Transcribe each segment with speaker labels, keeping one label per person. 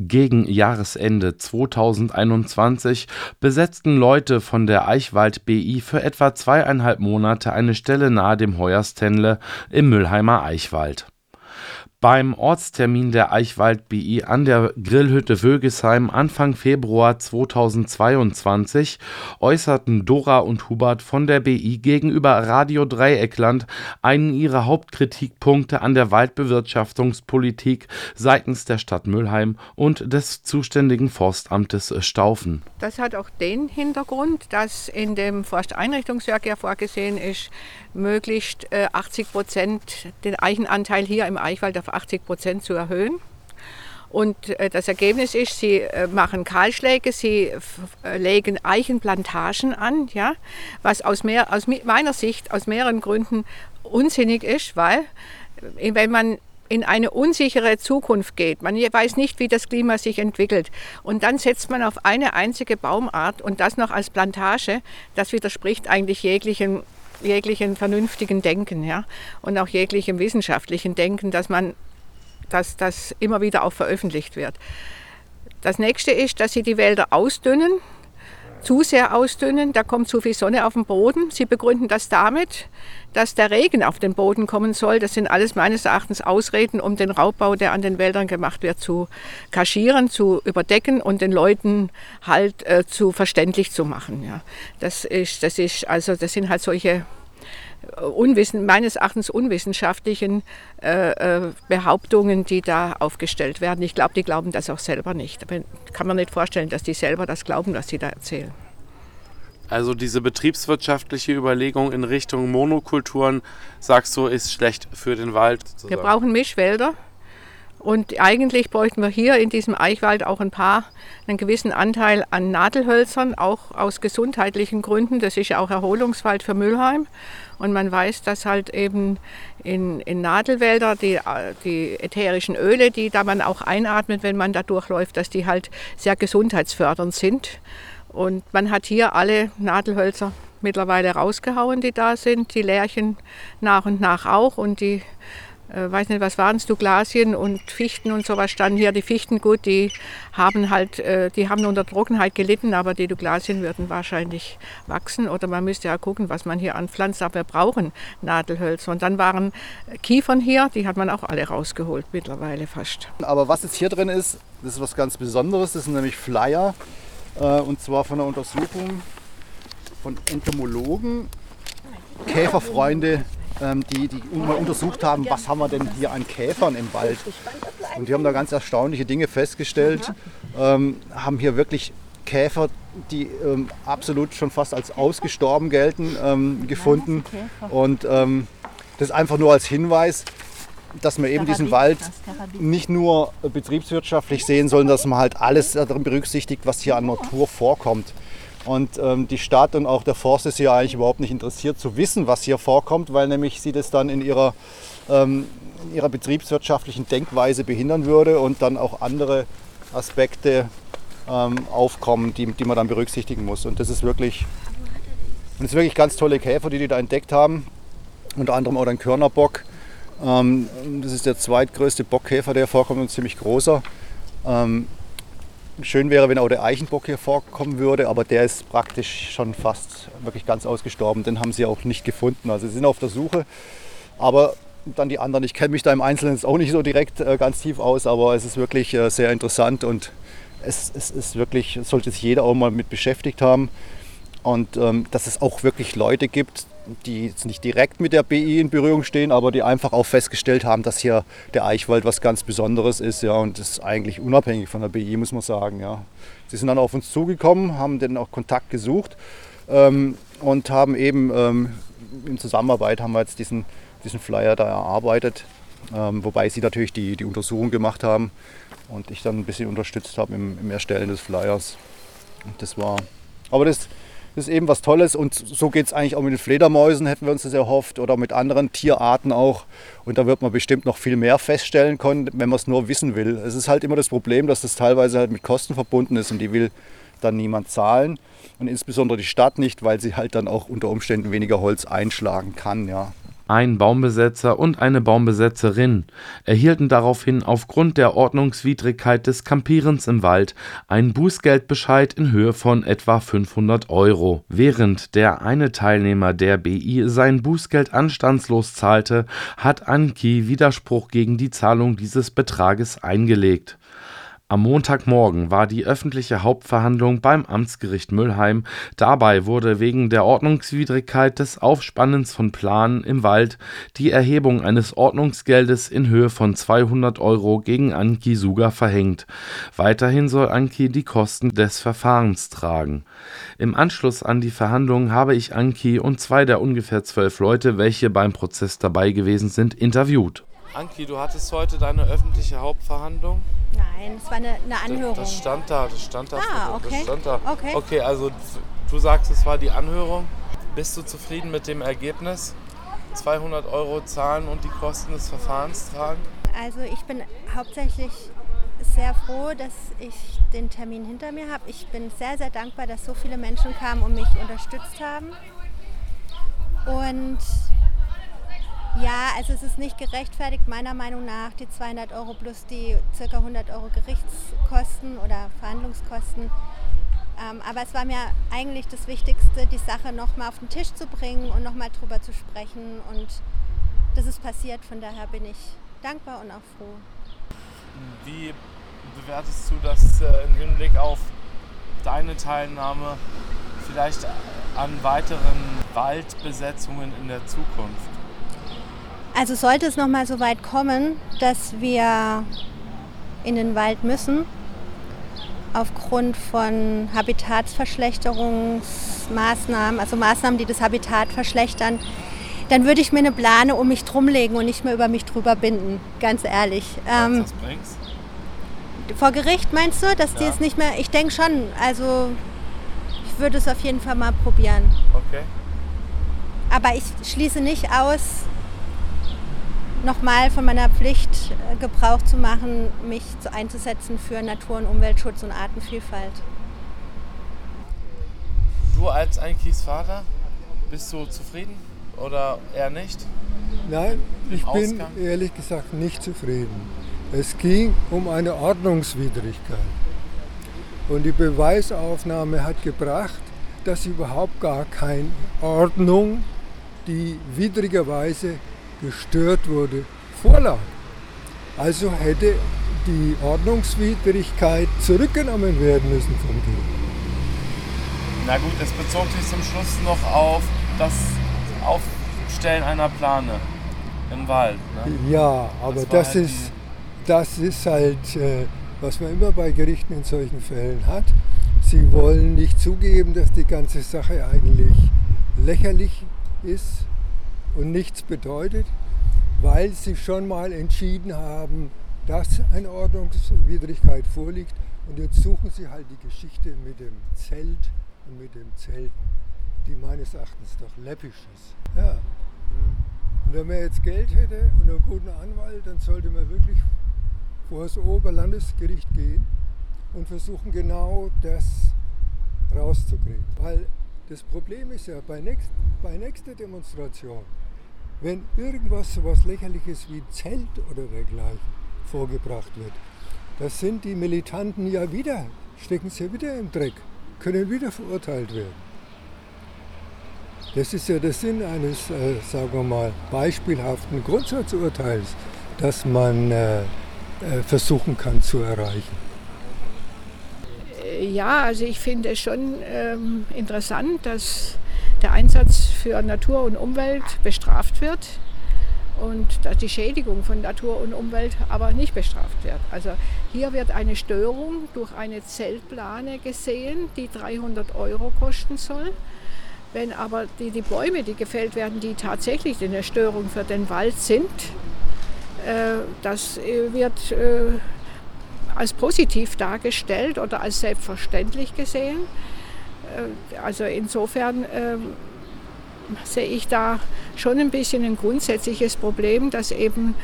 Speaker 1: Gegen Jahresende 2021 besetzten Leute von der Eichwald BI für etwa zweieinhalb Monate eine Stelle nahe dem Heuerstenle im Müllheimer Eichwald beim Ortstermin der Eichwald BI an der Grillhütte Wögesheim Anfang Februar 2022 äußerten Dora und Hubert von der BI gegenüber Radio Dreieckland einen ihrer Hauptkritikpunkte an der Waldbewirtschaftungspolitik seitens der Stadt Mülheim und des zuständigen Forstamtes Staufen.
Speaker 2: Das hat auch den Hintergrund, dass in dem Forsteinrichtungswerk ja vorgesehen ist, möglichst 80 äh, Prozent den Eichenanteil hier im Eichwald auf 80 Prozent zu erhöhen. Und äh, das Ergebnis ist, sie äh, machen Kahlschläge, sie legen Eichenplantagen an, ja, was aus, mehr, aus meiner Sicht aus mehreren Gründen unsinnig ist, weil wenn man in eine unsichere Zukunft geht. Man weiß nicht, wie das Klima sich entwickelt. Und dann setzt man auf eine einzige Baumart und das noch als Plantage. Das widerspricht eigentlich jeglichen jeglichen vernünftigen Denken ja? und auch jeglichem wissenschaftlichen Denken, dass man dass das immer wieder auch veröffentlicht wird. Das nächste ist, dass sie die Wälder ausdünnen, zu sehr ausdünnen, da kommt zu viel Sonne auf den Boden. Sie begründen das damit, dass der Regen auf den Boden kommen soll. Das sind alles meines Erachtens Ausreden, um den Raubbau, der an den Wäldern gemacht wird, zu kaschieren, zu überdecken und den Leuten halt äh, zu verständlich zu machen. Ja. Das ist, das ist, also das sind halt solche unwissen, meines Erachtens unwissenschaftlichen äh, äh, Behauptungen, die da aufgestellt werden. Ich glaube, die glauben das auch selber nicht. Aber kann man nicht vorstellen, dass die selber das glauben, was sie da erzählen.
Speaker 1: Also diese betriebswirtschaftliche Überlegung in Richtung Monokulturen, sagst du, ist schlecht für den Wald?
Speaker 2: Sozusagen. Wir brauchen Mischwälder. Und eigentlich bräuchten wir hier in diesem Eichwald auch ein paar, einen gewissen Anteil an Nadelhölzern, auch aus gesundheitlichen Gründen. Das ist ja auch Erholungswald für Mülheim. Und man weiß, dass halt eben in, in Nadelwälder die, die ätherischen Öle, die da man auch einatmet, wenn man da durchläuft, dass die halt sehr gesundheitsfördernd sind. Und man hat hier alle Nadelhölzer mittlerweile rausgehauen, die da sind, die Lärchen nach und nach auch. Und die, äh, weiß nicht, was waren es, Douglasien und Fichten und sowas standen hier. Die Fichten, gut, die haben halt, äh, die haben unter Trockenheit gelitten, aber die Douglasien würden wahrscheinlich wachsen. Oder man müsste ja gucken, was man hier anpflanzt. Aber wir brauchen Nadelhölzer. Und dann waren Kiefern hier, die hat man auch alle rausgeholt mittlerweile fast.
Speaker 3: Aber was jetzt hier drin ist, das ist was ganz Besonderes. Das sind nämlich Flyer. Äh, und zwar von einer Untersuchung von Entomologen, Käferfreunde, die, die mal untersucht haben, was haben wir denn hier an Käfern im Wald. Und die haben da ganz erstaunliche Dinge festgestellt, ähm, haben hier wirklich Käfer, die ähm, absolut schon fast als ausgestorben gelten, ähm, gefunden. Und ähm, das einfach nur als Hinweis, dass man eben diesen Wald nicht nur betriebswirtschaftlich sehen soll, dass man halt alles darin berücksichtigt, was hier an Natur vorkommt. Und ähm, die Stadt und auch der Forst ist hier eigentlich überhaupt nicht interessiert zu wissen, was hier vorkommt, weil nämlich sie das dann in ihrer, ähm, in ihrer betriebswirtschaftlichen Denkweise behindern würde und dann auch andere Aspekte ähm, aufkommen, die, die man dann berücksichtigen muss. Und das ist wirklich, das ist wirklich ganz tolle Käfer, die die da entdeckt haben. Unter anderem auch ein Körnerbock, ähm, das ist der zweitgrößte Bockkäfer, der vorkommt und ziemlich großer. Ähm, schön wäre, wenn auch der Eichenbock hier vorkommen würde, aber der ist praktisch schon fast wirklich ganz ausgestorben. Den haben sie auch nicht gefunden. Also sie sind auf der Suche. Aber dann die anderen, ich kenne mich da im Einzelnen auch nicht so direkt äh, ganz tief aus, aber es ist wirklich äh, sehr interessant und es, es ist wirklich, sollte sich jeder auch mal mit beschäftigt haben. Und ähm, dass es auch wirklich Leute gibt, die jetzt nicht direkt mit der BI in Berührung stehen, aber die einfach auch festgestellt haben, dass hier der Eichwald was ganz Besonderes ist. Ja, und das ist eigentlich unabhängig von der BI, muss man sagen. Ja. Sie sind dann auf uns zugekommen, haben dann auch Kontakt gesucht ähm, und haben eben ähm, in Zusammenarbeit haben wir jetzt diesen, diesen Flyer da erarbeitet, ähm, wobei sie natürlich die, die Untersuchung gemacht haben und ich dann ein bisschen unterstützt habe im, im Erstellen des Flyers. Und das war, aber das das ist eben was Tolles und so geht es eigentlich auch mit den Fledermäusen, hätten wir uns das erhofft, oder mit anderen Tierarten auch. Und da wird man bestimmt noch viel mehr feststellen können, wenn man es nur wissen will. Es ist halt immer das Problem, dass das teilweise halt mit Kosten verbunden ist und die will dann niemand zahlen. Und insbesondere die Stadt nicht, weil sie halt dann auch unter Umständen weniger Holz einschlagen kann. Ja.
Speaker 1: Ein Baumbesetzer und eine Baumbesetzerin erhielten daraufhin aufgrund der Ordnungswidrigkeit des Kampierens im Wald einen Bußgeldbescheid in Höhe von etwa 500 Euro. Während der eine Teilnehmer der BI sein Bußgeld anstandslos zahlte, hat Anki Widerspruch gegen die Zahlung dieses Betrages eingelegt am Montagmorgen war die öffentliche Hauptverhandlung beim Amtsgericht Mülheim. Dabei wurde wegen der Ordnungswidrigkeit des Aufspannens von Planen im Wald die Erhebung eines Ordnungsgeldes in Höhe von 200 Euro gegen Anki Suger verhängt. Weiterhin soll Anki die Kosten des Verfahrens tragen. Im Anschluss an die Verhandlungen habe ich Anki und zwei der ungefähr zwölf Leute, welche beim Prozess dabei gewesen sind, interviewt.
Speaker 4: Anki, du hattest heute deine öffentliche Hauptverhandlung?
Speaker 5: Nein, es war eine, eine Anhörung.
Speaker 4: Das, das stand da, das stand da.
Speaker 5: Ah, okay.
Speaker 4: Das stand da.
Speaker 5: Okay.
Speaker 4: okay, also du sagst, es war die Anhörung. Bist du zufrieden mit dem Ergebnis? 200 Euro zahlen und die Kosten des Verfahrens tragen?
Speaker 5: Also ich bin hauptsächlich sehr froh, dass ich den Termin hinter mir habe. Ich bin sehr, sehr dankbar, dass so viele Menschen kamen und mich unterstützt haben. Und ja, also es ist nicht gerechtfertigt, meiner Meinung nach, die 200 Euro plus die ca. 100 Euro Gerichtskosten oder Verhandlungskosten. Ähm, aber es war mir eigentlich das Wichtigste, die Sache nochmal auf den Tisch zu bringen und nochmal drüber zu sprechen. Und das ist passiert, von daher bin ich dankbar und auch froh.
Speaker 4: Wie bewertest du das äh, im Hinblick auf deine Teilnahme vielleicht an weiteren Waldbesetzungen in der Zukunft?
Speaker 5: Also sollte es noch mal so weit kommen, dass wir in den Wald müssen, aufgrund von Habitatsverschlechterungsmaßnahmen, also Maßnahmen, die das Habitat verschlechtern, dann würde ich mir eine Plane um mich drumlegen und nicht mehr über mich drüber binden, ganz ehrlich.
Speaker 4: Ähm, das bringt's?
Speaker 5: Vor Gericht meinst du, dass ja. die es nicht mehr. Ich denke schon, also ich würde es auf jeden Fall mal probieren.
Speaker 4: Okay.
Speaker 5: Aber ich schließe nicht aus, nochmal von meiner Pflicht äh, Gebrauch zu machen, mich einzusetzen für Natur- und Umweltschutz und Artenvielfalt.
Speaker 4: Du als Einkis Vater, bist du zufrieden oder eher nicht?
Speaker 6: Nein, ich bin ehrlich gesagt nicht zufrieden. Es ging um eine Ordnungswidrigkeit. Und die Beweisaufnahme hat gebracht, dass überhaupt gar keine Ordnung, die widrigerweise gestört wurde, vorlag. Also hätte die Ordnungswidrigkeit zurückgenommen werden müssen vom Gericht.
Speaker 4: Na gut, es bezog sich zum Schluss noch auf das Aufstellen einer Plane im Wald.
Speaker 6: Ne? Ja, aber das, das halt ist, das ist halt, äh, was man immer bei Gerichten in solchen Fällen hat. Sie wollen nicht zugeben, dass die ganze Sache eigentlich lächerlich ist und nichts bedeutet, weil sie schon mal entschieden haben, dass eine Ordnungswidrigkeit vorliegt. Und jetzt suchen sie halt die Geschichte mit dem Zelt und mit dem Zelten, die meines Erachtens doch läppisch ist. Ja. Und wenn man jetzt Geld hätte und einen guten Anwalt, dann sollte man wirklich vor das Oberlandesgericht gehen und versuchen genau das rauszukriegen. Weil das Problem ist ja, bei, nächst, bei nächster Demonstration wenn irgendwas so was Lächerliches wie Zelt oder dergleichen vorgebracht wird, das sind die Militanten ja wieder, stecken sie wieder im Dreck, können wieder verurteilt werden. Das ist ja der Sinn eines, äh, sagen wir mal, beispielhaften Grundsatzurteils, das man äh, äh, versuchen kann zu erreichen.
Speaker 2: Ja, also ich finde es schon ähm, interessant, dass der Einsatz für Natur und Umwelt bestraft wird und dass die Schädigung von Natur und Umwelt aber nicht bestraft wird. Also hier wird eine Störung durch eine Zeltplane gesehen, die 300 Euro kosten soll. Wenn aber die, die Bäume, die gefällt werden, die tatsächlich eine Störung für den Wald sind, äh, das äh, wird äh, als positiv dargestellt oder als selbstverständlich gesehen. Äh, also insofern ähm, sehe ich da schon ein bisschen ein grundsätzliches Problem, dass eben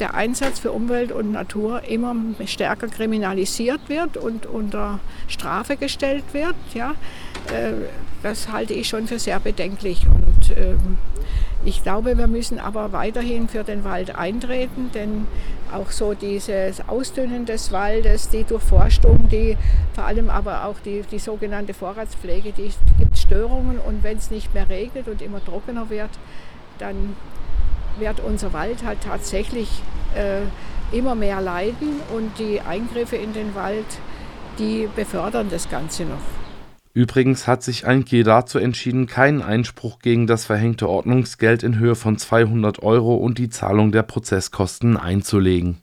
Speaker 2: der Einsatz für Umwelt und Natur immer stärker kriminalisiert wird und unter Strafe gestellt wird. Ja, äh, das halte ich schon für sehr bedenklich. Und ähm, ich glaube, wir müssen aber weiterhin für den Wald eintreten, denn auch so dieses Ausdünnen des Waldes, die Durchforstung, die vor allem aber auch die, die sogenannte Vorratspflege, die gibt Störungen und wenn es nicht mehr regnet und immer trockener wird, dann wird unser Wald halt tatsächlich äh, immer mehr leiden und die Eingriffe in den Wald, die befördern das Ganze noch.
Speaker 1: Übrigens hat sich Einke dazu entschieden, keinen Einspruch gegen das verhängte Ordnungsgeld in Höhe von 200 Euro und die Zahlung der Prozesskosten einzulegen